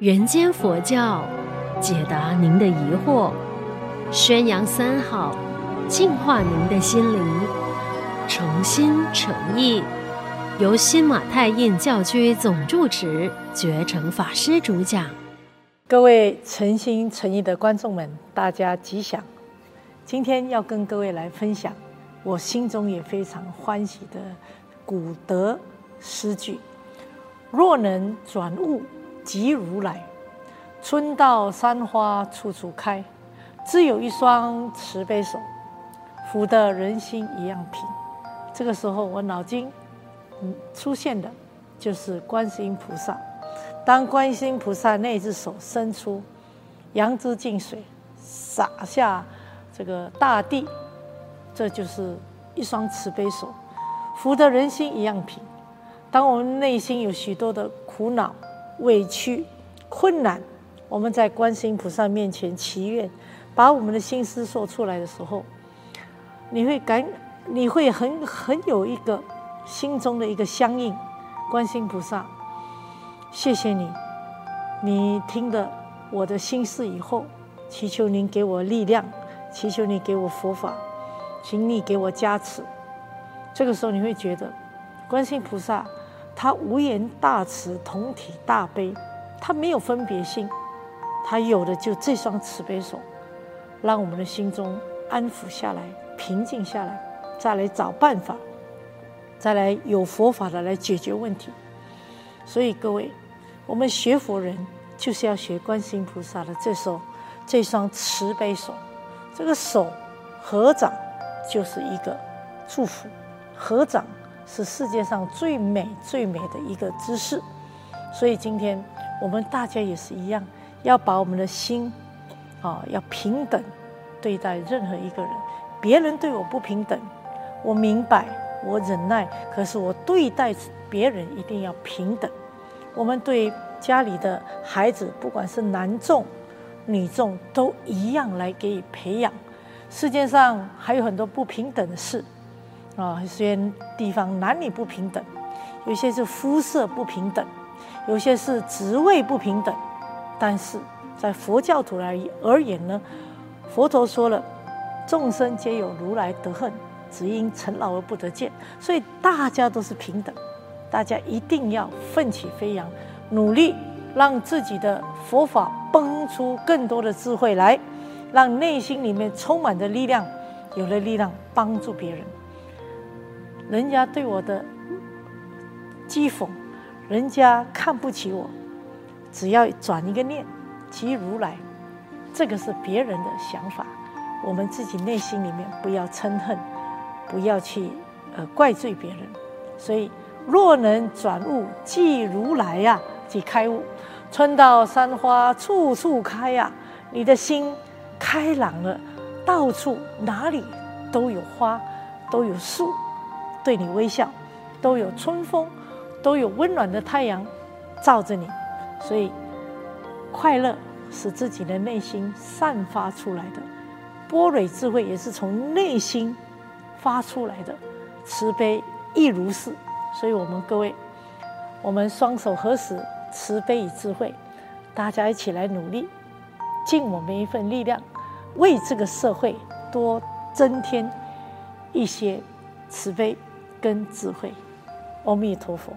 人间佛教，解答您的疑惑，宣扬三好，净化您的心灵，诚心诚意，由新马泰印教区总住持觉诚法师主讲。各位诚心诚意的观众们，大家吉祥！今天要跟各位来分享，我心中也非常欢喜的古德诗句：若能转物。即如来，春到山花处处开，自有一双慈悲手，抚得人心一样平。这个时候，我脑筋出现的就是观世音菩萨。当观世音菩萨那只手伸出，杨枝净水洒下这个大地，这就是一双慈悲手，抚得人心一样平。当我们内心有许多的苦恼，委屈、困难，我们在观世音菩萨面前祈愿，把我们的心思说出来的时候，你会感，你会很很有一个心中的一个相应。观世音菩萨，谢谢你，你听了我的心事以后，祈求您给我力量，祈求你给我佛法，请你给我加持。这个时候你会觉得，观世音菩萨。他无言大慈，同体大悲，他没有分别心，他有的就这双慈悲手，让我们的心中安抚下来，平静下来，再来找办法，再来有佛法的来解决问题。所以各位，我们学佛人就是要学观世音菩萨的这手，这双慈悲手，这个手合掌就是一个祝福，合掌。是世界上最美最美的一个姿势，所以今天我们大家也是一样，要把我们的心，啊，要平等对待任何一个人。别人对我不平等，我明白，我忍耐，可是我对待别人一定要平等。我们对家里的孩子，不管是男众、女众，都一样来给予培养。世界上还有很多不平等的事。啊，有些地方男女不平等，有些是肤色不平等，有些是职位不平等。但是在佛教徒而而言呢，佛陀说了，众生皆有如来德恨，只因尘劳而不得见。所以大家都是平等，大家一定要奋起飞扬，努力让自己的佛法蹦出更多的智慧来，让内心里面充满着力量，有了力量帮助别人。人家对我的讥讽，人家看不起我，只要转一个念，即如来，这个是别人的想法，我们自己内心里面不要嗔恨，不要去呃怪罪别人。所以，若能转物即如来呀，即开悟。春到山花处处开呀，你的心开朗了，到处哪里都有花，都有树。对你微笑，都有春风，都有温暖的太阳照着你，所以快乐是自己的内心散发出来的，波蕊智慧也是从内心发出来的，慈悲亦如是。所以，我们各位，我们双手合十，慈悲与智慧，大家一起来努力，尽我们一份力量，为这个社会多增添一些慈悲。跟智慧，阿弥陀佛。